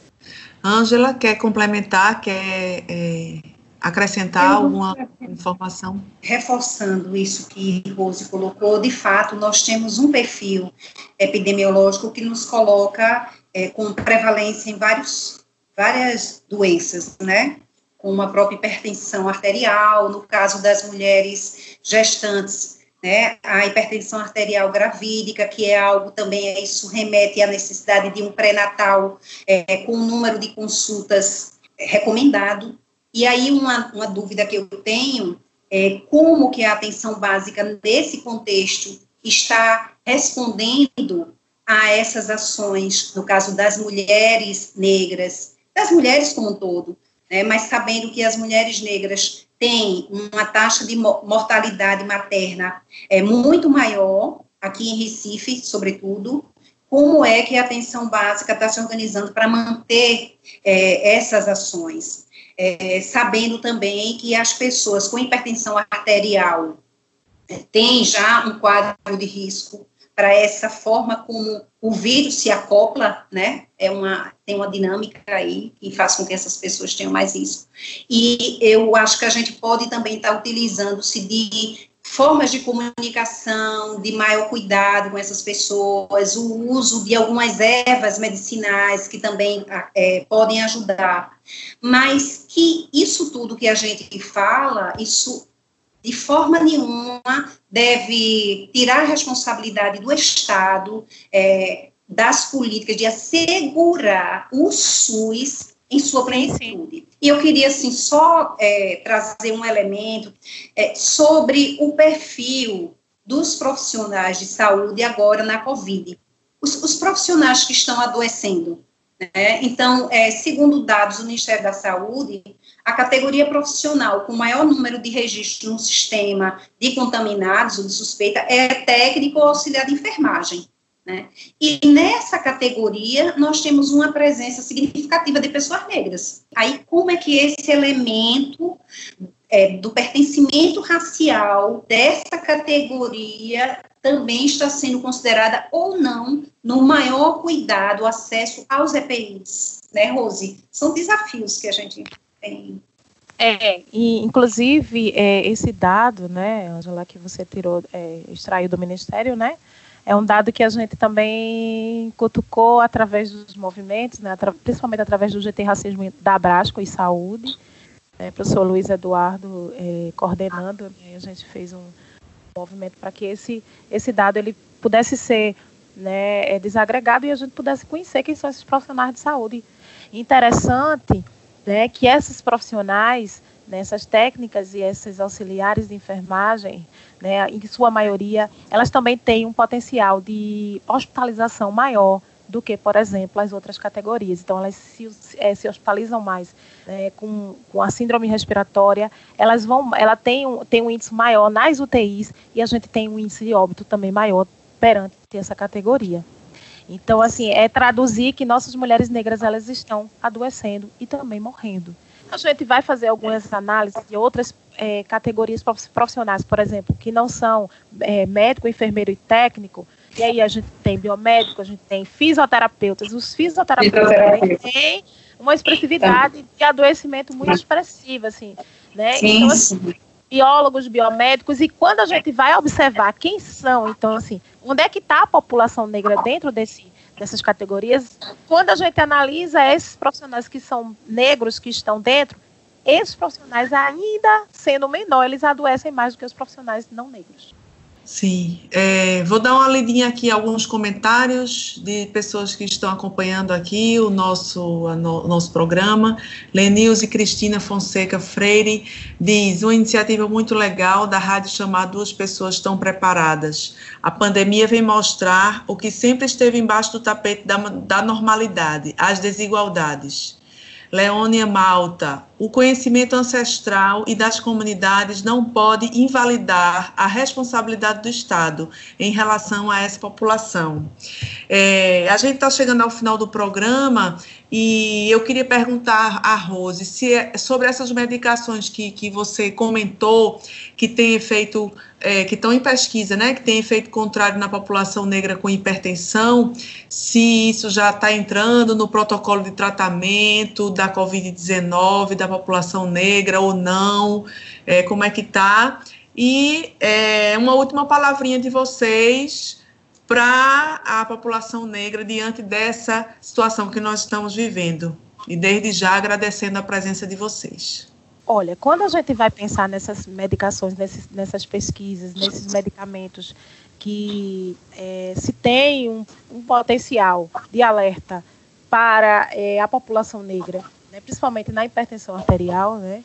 Ângela, quer complementar, quer é, acrescentar alguma informação? Reforçando isso que Rose colocou, de fato, nós temos um perfil epidemiológico que nos coloca é, com prevalência em vários, várias doenças, né? Como a própria hipertensão arterial, no caso das mulheres gestantes, né? A hipertensão arterial gravídica, que é algo também, isso remete à necessidade de um pré-natal é, com um número de consultas recomendado, e aí, uma, uma dúvida que eu tenho é como que a atenção básica, nesse contexto, está respondendo a essas ações, no caso das mulheres negras, das mulheres como um todo, né, mas sabendo que as mulheres negras têm uma taxa de mortalidade materna é, muito maior, aqui em Recife, sobretudo, como é que a atenção básica está se organizando para manter é, essas ações? É, sabendo também que as pessoas com hipertensão arterial é, têm já um quadro de risco para essa forma como o vírus se acopla, né? É uma tem uma dinâmica aí que faz com que essas pessoas tenham mais risco. E eu acho que a gente pode também estar tá utilizando-se de formas de comunicação, de maior cuidado com essas pessoas, o uso de algumas ervas medicinais que também é, podem ajudar, mas que isso tudo que a gente fala, isso de forma nenhuma deve tirar a responsabilidade do Estado, é, das políticas de assegurar o SUS em sua plenitude. E eu queria, assim, só é, trazer um elemento é, sobre o perfil dos profissionais de saúde agora na Covid. Os, os profissionais que estão adoecendo. Né? Então, é, segundo dados do Ministério da Saúde, a categoria profissional com maior número de registros no sistema de contaminados ou de suspeita é técnico ou auxiliar de enfermagem. Né? E nessa categoria, nós temos uma presença significativa de pessoas negras. Aí, como é que esse elemento é, do pertencimento racial dessa categoria também está sendo considerada ou não no maior cuidado, acesso aos EPIs, né, Rose? São desafios que a gente tem. É, e inclusive é, esse dado, né, Angela, que você tirou, é, extraiu do Ministério, né, é um dado que a gente também cutucou através dos movimentos, né, principalmente através do GT Racismo da Abrasco e Saúde, né, professor Luiz Eduardo é, coordenando, né, a gente fez um movimento para que esse, esse dado ele pudesse ser né, é, desagregado e a gente pudesse conhecer quem são esses profissionais de saúde. Interessante né, que esses profissionais, né, essas técnicas e esses auxiliares de enfermagem, né, em sua maioria, elas também têm um potencial de hospitalização maior do que, por exemplo, as outras categorias. Então, elas se, é, se hospitalizam mais né, com, com a síndrome respiratória, elas vão, ela tem um, tem um índice maior nas UTIs e a gente tem um índice de óbito também maior perante essa categoria. Então, assim, é traduzir que nossas mulheres negras elas estão adoecendo e também morrendo. A gente vai fazer algumas análises de outras é, categorias profissionais, por exemplo, que não são é, médico, enfermeiro e técnico. E aí a gente tem biomédico, a gente tem fisioterapeutas. Os fisioterapeutas também têm uma expressividade de adoecimento muito expressiva, assim, né? Sim, então, assim, biólogos, biomédicos, e quando a gente vai observar quem são, então, assim, onde é que está a população negra dentro desse, dessas categorias, quando a gente analisa esses profissionais que são negros que estão dentro, esses profissionais ainda sendo menor, eles adoecem mais do que os profissionais não negros. Sim, é, vou dar uma lidinha aqui alguns comentários de pessoas que estão acompanhando aqui o nosso, no, nosso programa. Lenils e Cristina Fonseca Freire diz, uma iniciativa muito legal da rádio chamada Duas Pessoas Estão Preparadas. A pandemia vem mostrar o que sempre esteve embaixo do tapete da, da normalidade, as desigualdades. Leônia Malta, o conhecimento ancestral e das comunidades não pode invalidar a responsabilidade do Estado em relação a essa população. É, a gente está chegando ao final do programa e eu queria perguntar a Rose se é sobre essas medicações que, que você comentou que tem efeito, é, que estão em pesquisa, né, que tem efeito contrário na população negra com hipertensão, se isso já está entrando no protocolo de tratamento da Covid-19, da população negra ou não, é, como é que está. E é, uma última palavrinha de vocês para a população negra diante dessa situação que nós estamos vivendo. E desde já agradecendo a presença de vocês. Olha, quando a gente vai pensar nessas medicações, nesses, nessas pesquisas, nesses medicamentos que é, se tem um, um, potencial de alerta para é, a população negra, né, principalmente na hipertensão arterial, né,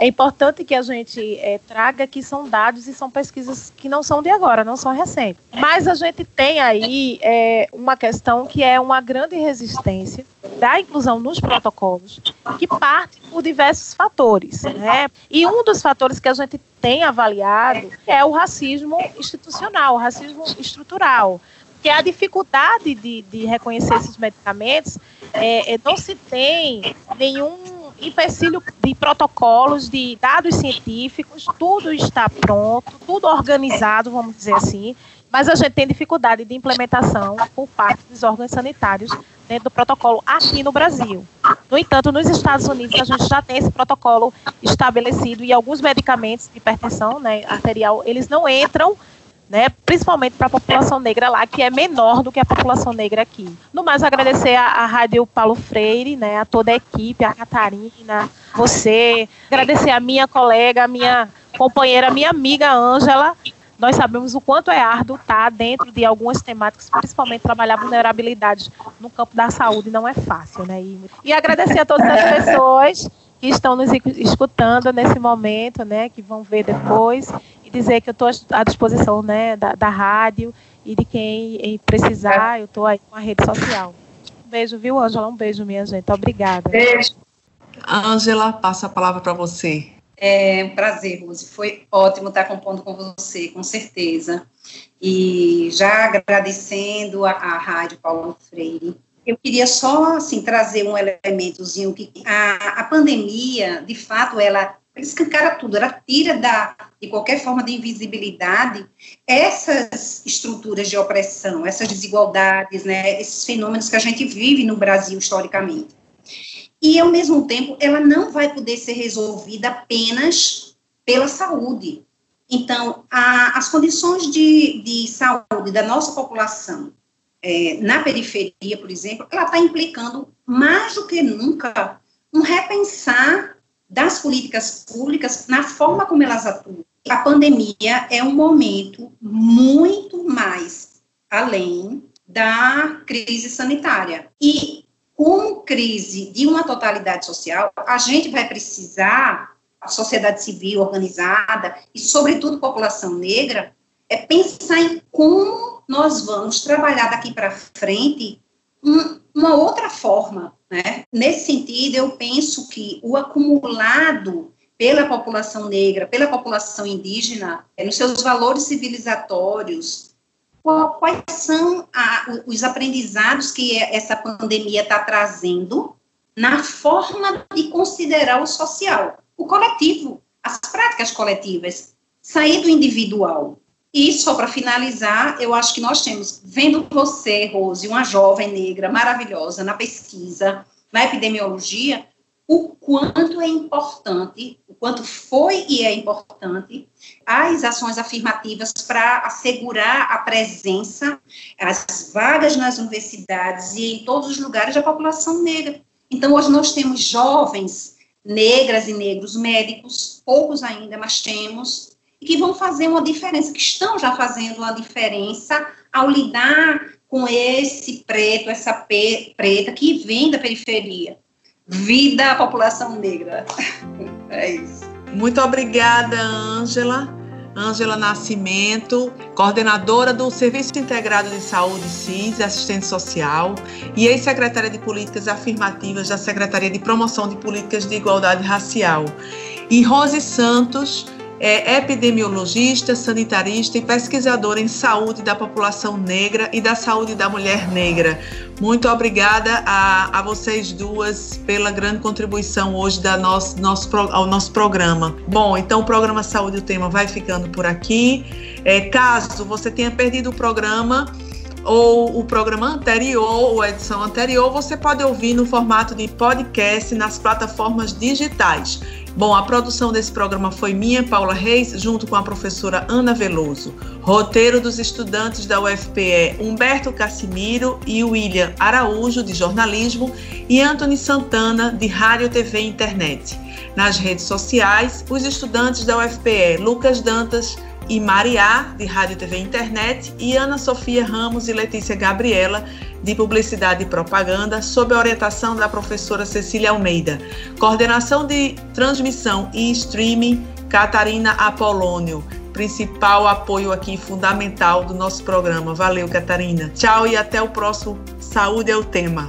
é importante que a gente é, traga que são dados e são pesquisas que não são de agora, não são recentes. Mas a gente tem aí é, uma questão que é uma grande resistência da inclusão nos protocolos, que parte por diversos fatores. Né? E um dos fatores que a gente tem avaliado é o racismo institucional, o racismo estrutural que é a dificuldade de, de reconhecer esses medicamentos, é, é, não se tem nenhum empecilho de protocolos, de dados científicos, tudo está pronto, tudo organizado, vamos dizer assim, mas a gente tem dificuldade de implementação por parte dos órgãos sanitários dentro do protocolo aqui no Brasil. No entanto, nos Estados Unidos a gente já tem esse protocolo estabelecido e alguns medicamentos de hipertensão né, arterial, eles não entram né, principalmente para a população negra lá, que é menor do que a população negra aqui. No mais, agradecer a, a Rádio Paulo Freire, né, a toda a equipe, a Catarina, você, agradecer a minha colega, a minha companheira, minha amiga Ângela, nós sabemos o quanto é árduo estar tá dentro de algumas temáticas, principalmente trabalhar vulnerabilidades no campo da saúde, não é fácil, né? E, e agradecer a todas as pessoas que estão nos escutando nesse momento, né? Que vão ver depois e dizer que eu estou à disposição, né? Da, da rádio e de quem precisar, eu estou aí com a rede social. Um beijo, viu, Ângela? Um beijo, minha gente. Obrigada. Beijo. Ângela, passa a palavra para você. É um prazer, Rose. Foi ótimo estar compondo com você, com certeza. E já agradecendo a, a Rádio Paulo Freire. Eu queria só, assim, trazer um elementozinho que a, a pandemia, de fato, ela escancara tudo, ela tira da, de qualquer forma de invisibilidade essas estruturas de opressão, essas desigualdades, né, esses fenômenos que a gente vive no Brasil historicamente e, ao mesmo tempo, ela não vai poder ser resolvida apenas pela saúde. Então, a, as condições de, de, saúde da nossa população é, na periferia, por exemplo, ela está implicando mais do que nunca um repensar das políticas públicas na forma como elas atuam. A pandemia é um momento muito mais além da crise sanitária. E com crise de uma totalidade social, a gente vai precisar, a sociedade civil organizada e, sobretudo, população negra, é pensar em como nós vamos trabalhar daqui para frente um, uma outra forma. Né? Nesse sentido, eu penso que o acumulado pela população negra, pela população indígena, é, nos seus valores civilizatórios, quais são a, os aprendizados que essa pandemia está trazendo na forma de considerar o social, o coletivo, as práticas coletivas, sair do individual. E só para finalizar, eu acho que nós temos, vendo você, Rose, uma jovem negra maravilhosa na pesquisa, na epidemiologia, o quanto é importante, o quanto foi e é importante as ações afirmativas para assegurar a presença, as vagas nas universidades e em todos os lugares da população negra. Então, hoje nós temos jovens negras e negros médicos, poucos ainda, mas temos, que vão fazer uma diferença, que estão já fazendo uma diferença ao lidar com esse preto, essa preta que vem da periferia vida à população negra. É isso. Muito obrigada, Ângela. Ângela Nascimento, coordenadora do Serviço Integrado de Saúde CIS, assistente social, e ex-secretária de Políticas Afirmativas da Secretaria de Promoção de Políticas de Igualdade Racial. E Rose Santos, é epidemiologista, sanitarista e pesquisadora em saúde da população negra e da saúde da mulher negra. Muito obrigada a, a vocês duas pela grande contribuição hoje da nosso, nosso, ao nosso programa. Bom, então o programa Saúde o Tema vai ficando por aqui. É, caso você tenha perdido o programa, ou o programa anterior ou a edição anterior, você pode ouvir no formato de podcast nas plataformas digitais. Bom, a produção desse programa foi minha, Paula Reis, junto com a professora Ana Veloso. Roteiro dos estudantes da UFPE Humberto Cassimiro e William Araújo, de jornalismo, e Anthony Santana, de rádio, TV e internet. Nas redes sociais, os estudantes da UFPE Lucas Dantas, e Mariá, de Rádio TV e Internet, e Ana Sofia Ramos e Letícia Gabriela, de Publicidade e Propaganda, sob a orientação da professora Cecília Almeida. Coordenação de transmissão e streaming, Catarina Apolônio. Principal apoio aqui fundamental do nosso programa. Valeu, Catarina. Tchau e até o próximo Saúde é o Tema.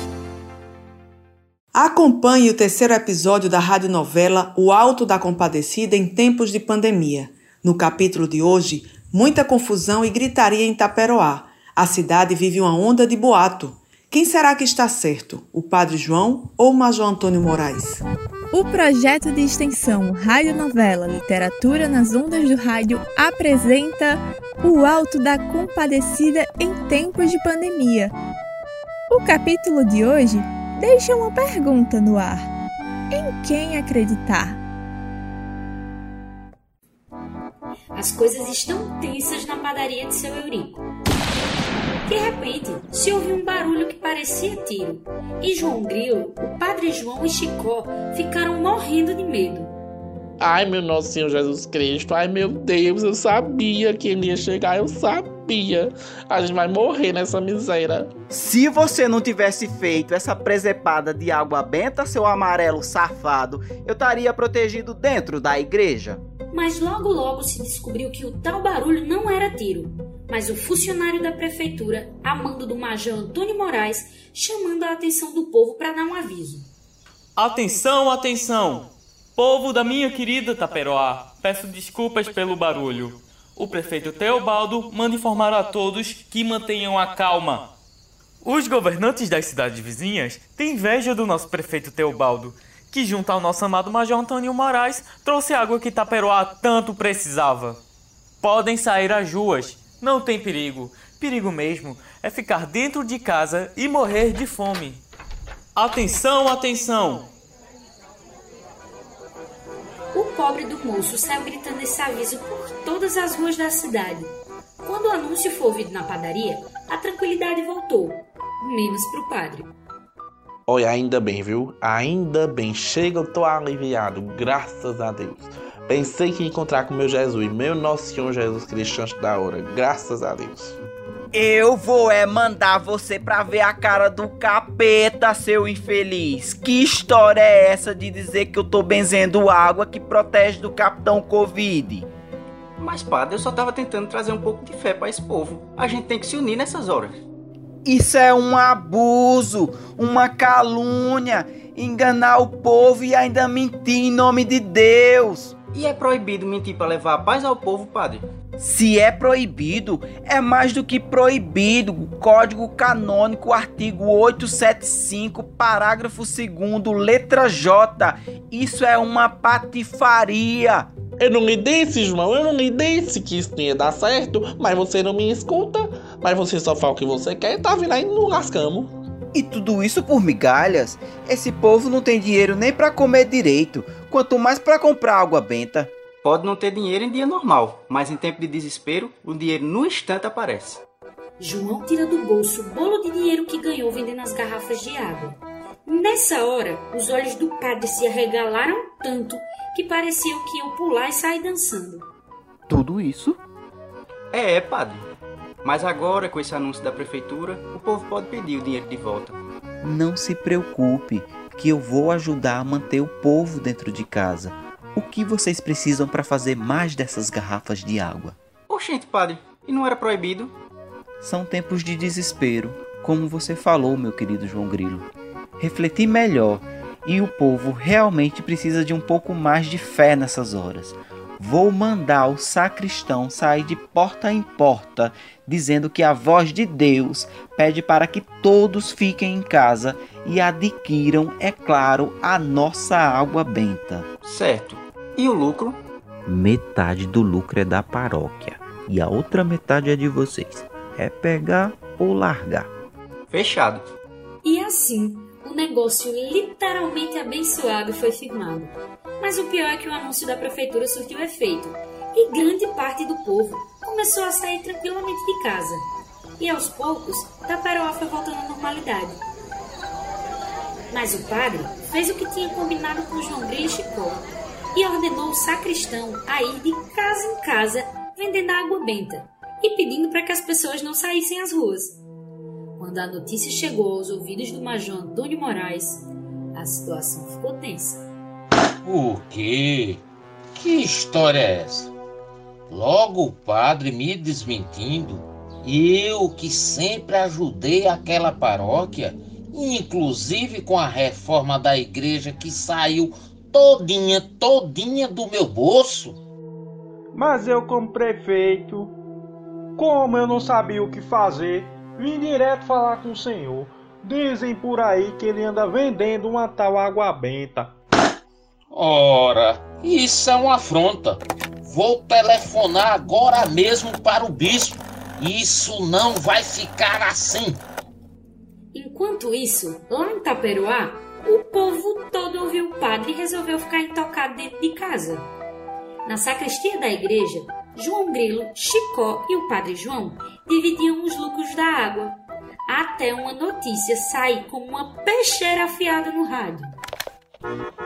Acompanhe o terceiro episódio da radionovela O Alto da Compadecida em Tempos de Pandemia. No capítulo de hoje, muita confusão e gritaria em Taperoá. A cidade vive uma onda de boato. Quem será que está certo? O Padre João ou o Major Antônio Moraes? O projeto de extensão Rádio Novela Literatura nas Ondas do Rádio apresenta O Alto da Compadecida em Tempos de Pandemia. O capítulo de hoje deixa uma pergunta no ar: em quem acreditar? As coisas estão tensas na padaria de seu Eurico. De repente, se ouviu um barulho que parecia tiro, e João Grilo, o Padre João e Chicó ficaram morrendo de medo. Ai, meu nosso Senhor Jesus Cristo, ai meu Deus, eu sabia que ele ia chegar, eu sabia. A gente vai morrer nessa miséria. Se você não tivesse feito essa presepada de água benta, seu amarelo safado, eu estaria protegido dentro da igreja. Mas logo logo se descobriu que o tal barulho não era tiro, mas o funcionário da prefeitura, a mando do Major Antônio Moraes, chamando a atenção do povo para dar um aviso. Atenção, atenção! Povo da minha querida Taperoá, peço desculpas pelo barulho. O prefeito Teobaldo manda informar a todos que mantenham a calma. Os governantes das cidades vizinhas têm inveja do nosso prefeito Teobaldo, que junto ao nosso amado Major Antônio Moraes trouxe água que Taperoá tanto precisava. Podem sair às ruas, não tem perigo. Perigo mesmo é ficar dentro de casa e morrer de fome. Atenção, atenção! O pobre do moço saiu gritando esse aviso por todas as ruas da cidade. Quando o anúncio foi ouvido na padaria, a tranquilidade voltou, menos pro padre. Olha, ainda bem, viu? Ainda bem. Chega, eu tô aliviado, graças a Deus. Pensei que ia encontrar com meu Jesus, meu Nosso Senhor Jesus Cristo antes da hora, graças a Deus. Eu vou é mandar você pra ver a cara do capeta, seu infeliz. Que história é essa de dizer que eu tô benzendo água que protege do Capitão Covid? Mas, padre, eu só tava tentando trazer um pouco de fé para esse povo. A gente tem que se unir nessas horas. Isso é um abuso, uma calúnia, enganar o povo e ainda mentir em nome de Deus. E é proibido mentir para levar a paz ao povo, padre? Se é proibido, é mais do que proibido. Código Canônico, artigo 875, parágrafo 2, letra J. Isso é uma patifaria. Eu não lhe disse, João, eu não lhe disse que isso ia dar certo, mas você não me escuta, mas você só fala o que você quer e tá vindo aí no lascamos. E tudo isso por migalhas? Esse povo não tem dinheiro nem para comer direito, quanto mais para comprar água benta. Pode não ter dinheiro em dia normal, mas em tempo de desespero, o dinheiro no instante aparece. João tira do bolso o bolo de dinheiro que ganhou vendendo as garrafas de água. Nessa hora, os olhos do padre se arregalaram tanto que pareciam que iam pular e sair dançando. Tudo isso? É, é, padre. Mas agora, com esse anúncio da prefeitura, o povo pode pedir o dinheiro de volta. Não se preocupe, que eu vou ajudar a manter o povo dentro de casa. O que vocês precisam para fazer mais dessas garrafas de água? Oxente, padre, e não era proibido? São tempos de desespero, como você falou, meu querido João Grilo. Refleti melhor e o povo realmente precisa de um pouco mais de fé nessas horas. Vou mandar o sacristão sair de porta em porta, dizendo que a voz de Deus pede para que todos fiquem em casa e adquiram, é claro, a nossa água benta. Certo. E o lucro? Metade do lucro é da paróquia e a outra metade é de vocês. É pegar ou largar. Fechado. E assim, o negócio literalmente abençoado foi firmado. Mas o pior é que o anúncio da prefeitura surtiu efeito e grande parte do povo começou a sair tranquilamente de casa. E aos poucos, Taperoá foi voltando à normalidade. Mas o padre fez o que tinha combinado com João Grilo e Chicó e ordenou o sacristão a ir de casa em casa vendendo água benta e pedindo para que as pessoas não saíssem às ruas. Quando a notícia chegou aos ouvidos do Major Antônio Moraes, a situação ficou tensa. Por quê? Que história é essa? Logo o padre me desmentindo, eu que sempre ajudei aquela paróquia, inclusive com a reforma da igreja que saiu todinha, todinha do meu bolso. Mas eu como prefeito, como eu não sabia o que fazer, vim direto falar com o senhor. Dizem por aí que ele anda vendendo uma tal água benta. Ora, isso é uma afronta. Vou telefonar agora mesmo para o bispo. Isso não vai ficar assim. Enquanto isso, lá em Taperoá, o povo todo ouviu o padre e resolveu ficar intocado dentro de casa. Na sacristia da igreja, João Grilo, Chicó e o padre João dividiam os lucros da água, até uma notícia sair como uma peixeira afiada no rádio.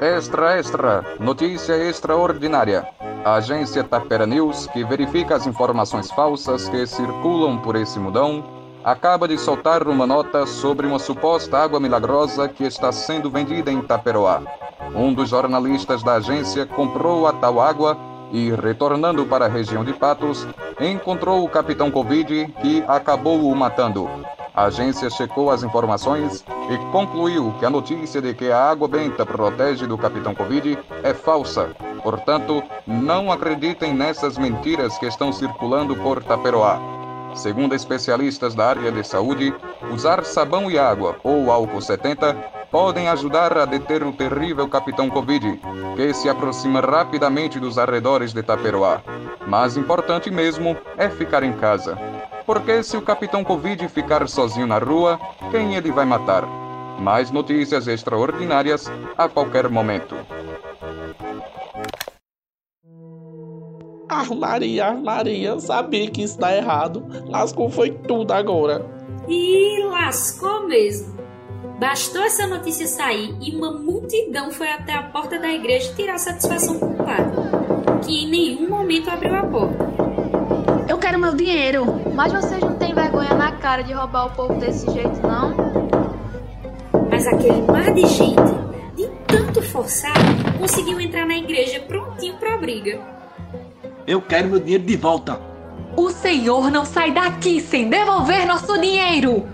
Extra, extra, notícia extraordinária. A agência Tapera News, que verifica as informações falsas que circulam por esse mudão, acaba de soltar uma nota sobre uma suposta água milagrosa que está sendo vendida em Taperoá. Um dos jornalistas da agência comprou a tal água e, retornando para a região de Patos, encontrou o capitão Covid que acabou o matando. A agência checou as informações e concluiu que a notícia de que a água benta protege do capitão Covid é falsa. Portanto, não acreditem nessas mentiras que estão circulando por Taperoá. Segundo especialistas da área de saúde, usar sabão e água ou álcool 70 podem ajudar a deter o terrível capitão Covid, que se aproxima rapidamente dos arredores de Taperoá. Mas importante mesmo é ficar em casa. Porque se o capitão Covid ficar sozinho na rua, quem ele vai matar? Mais notícias extraordinárias a qualquer momento. Ah, Maria, Maria, sabia que isso dá errado. Lascou foi tudo agora. E lascou mesmo. Bastou essa notícia sair e uma multidão foi até a porta da igreja tirar satisfação com o padre, que em nenhum momento abriu a porta. Eu quero meu dinheiro, mas vocês não têm vergonha na cara de roubar o povo desse jeito, não? Mas aquele mar de gente, de tanto forçar, conseguiu entrar na igreja prontinho pra briga. Eu quero meu dinheiro de volta. O senhor não sai daqui sem devolver nosso dinheiro!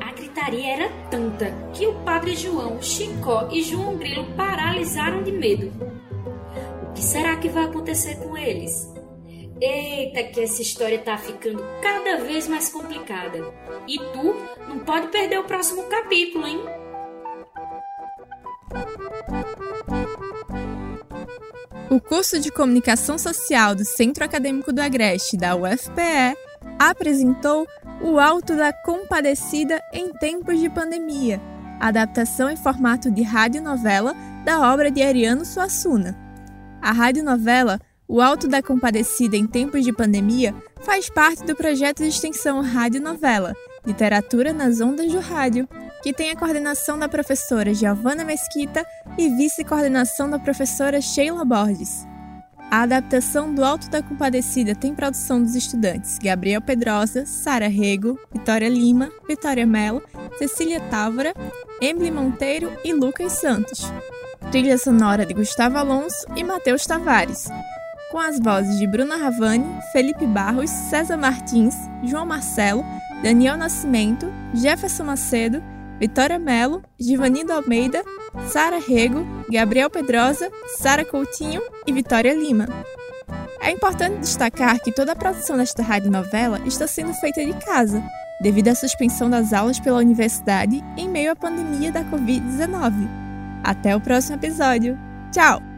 A gritaria era tanta que o padre João, Chicó e João Grilo paralisaram de medo. O que será que vai acontecer com eles? Eita, que essa história tá ficando cada vez mais complicada. E tu não pode perder o próximo capítulo, hein? O curso de Comunicação Social do Centro Acadêmico do Agreste, da UFPE, apresentou O Alto da Compadecida em Tempos de Pandemia, adaptação em formato de radionovela da obra de Ariano Suassuna. A radionovela O Alto da Compadecida em Tempos de Pandemia faz parte do projeto de extensão Radionovela, Literatura nas Ondas do Rádio, que tem a coordenação da professora Giovana Mesquita e vice-coordenação da professora Sheila Borges. A adaptação do Alto da Compadecida tem produção dos estudantes Gabriel Pedrosa, Sara Rego, Vitória Lima, Vitória Mello, Cecília Távora, Emily Monteiro e Lucas Santos. Trilha sonora de Gustavo Alonso e Matheus Tavares, com as vozes de Bruna Ravani, Felipe Barros, César Martins, João Marcelo, Daniel Nascimento, Jefferson Macedo, Vitória Melo, Givanildo Almeida, Sara Rego, Gabriel Pedrosa, Sara Coutinho e Vitória Lima. É importante destacar que toda a produção desta radionovela está sendo feita de casa, devido à suspensão das aulas pela universidade em meio à pandemia da Covid-19. Até o próximo episódio. Tchau!